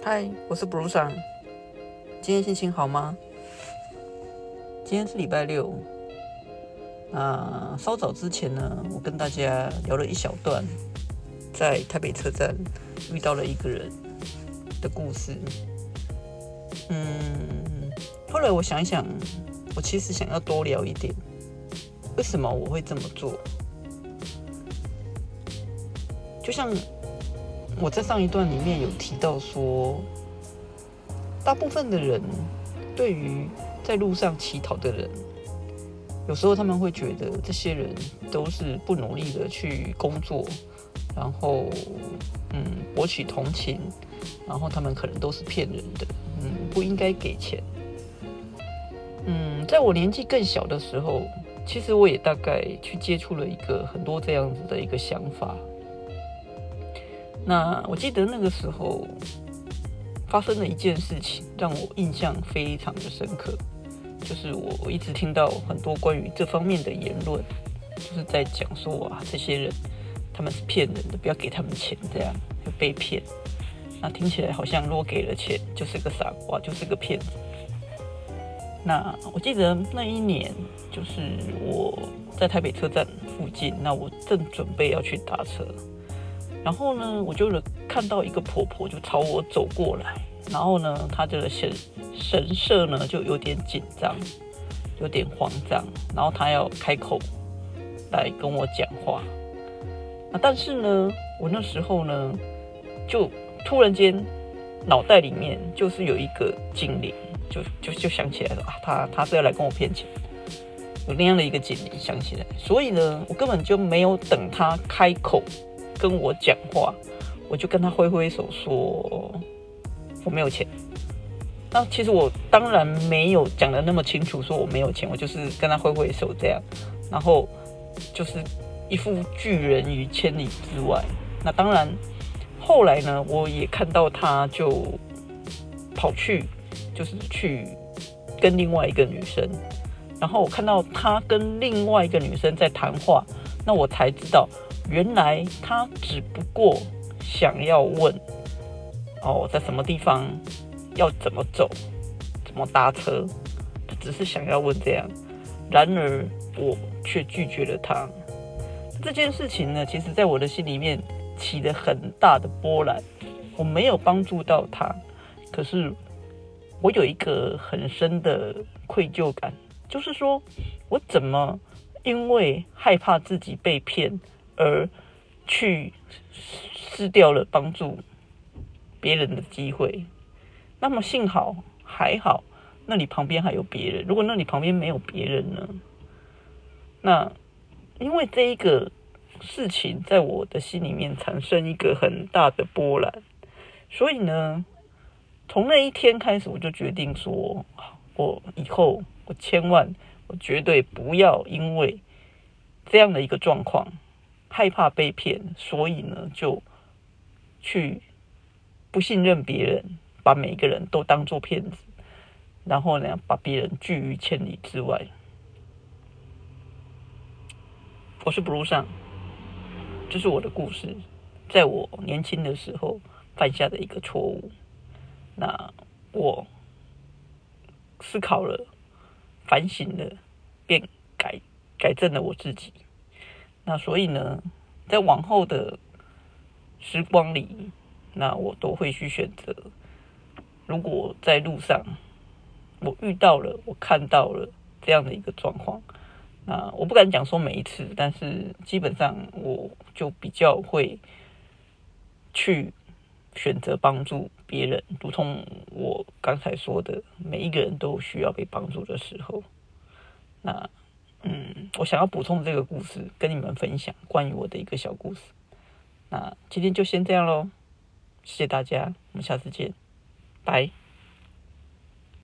嗨，我是 Bruce。今天心情好吗？今天是礼拜六。啊，稍早之前呢，我跟大家聊了一小段，在台北车站遇到了一个人的故事。嗯，后来我想一想，我其实想要多聊一点，为什么我会这么做？就像。我在上一段里面有提到说，大部分的人对于在路上乞讨的人，有时候他们会觉得这些人都是不努力的去工作，然后嗯博取同情，然后他们可能都是骗人的，嗯不应该给钱。嗯，在我年纪更小的时候，其实我也大概去接触了一个很多这样子的一个想法。那我记得那个时候发生了一件事情，让我印象非常的深刻，就是我一直听到很多关于这方面的言论，就是在讲说啊，这些人他们是骗人的，不要给他们钱，这样会被骗。那听起来好像如果给了钱就是个傻瓜，就是个骗子。那我记得那一年，就是我在台北车站附近，那我正准备要去搭车。然后呢，我就看到一个婆婆就朝我走过来，然后呢，她的神神色呢就有点紧张，有点慌张，然后她要开口来跟我讲话。啊，但是呢，我那时候呢，就突然间脑袋里面就是有一个精灵，就就就想起来了啊，她她是要来跟我骗钱，有那样的一个精灵想起来，所以呢，我根本就没有等她开口。跟我讲话，我就跟他挥挥手说我没有钱。那其实我当然没有讲的那么清楚，说我没有钱，我就是跟他挥挥手这样，然后就是一副拒人于千里之外。那当然后来呢，我也看到他就跑去，就是去跟另外一个女生，然后我看到他跟另外一个女生在谈话，那我才知道。原来他只不过想要问哦，在什么地方要怎么走，怎么搭车，他只是想要问这样。然而我却拒绝了他。这件事情呢，其实在我的心里面起了很大的波澜。我没有帮助到他，可是我有一个很深的愧疚感，就是说我怎么因为害怕自己被骗。而去失掉了帮助别人的机会。那么幸好还好，那你旁边还有别人。如果那你旁边没有别人呢？那因为这一个事情在我的心里面产生一个很大的波澜，所以呢，从那一天开始，我就决定说，我以后我千万我绝对不要因为这样的一个状况。害怕被骗，所以呢，就去不信任别人，把每一个人都当做骗子，然后呢，把别人拒于千里之外。我是 Blue 上，这是我的故事，在我年轻的时候犯下的一个错误。那我思考了，反省了，便改改正了我自己。那所以呢，在往后的时光里，那我都会去选择。如果在路上我遇到了，我看到了这样的一个状况，那我不敢讲说每一次，但是基本上我就比较会去选择帮助别人，如同我刚才说的，每一个人都需要被帮助的时候，那。我想要补充这个故事，跟你们分享关于我的一个小故事。那今天就先这样喽，谢谢大家，我们下次见，拜。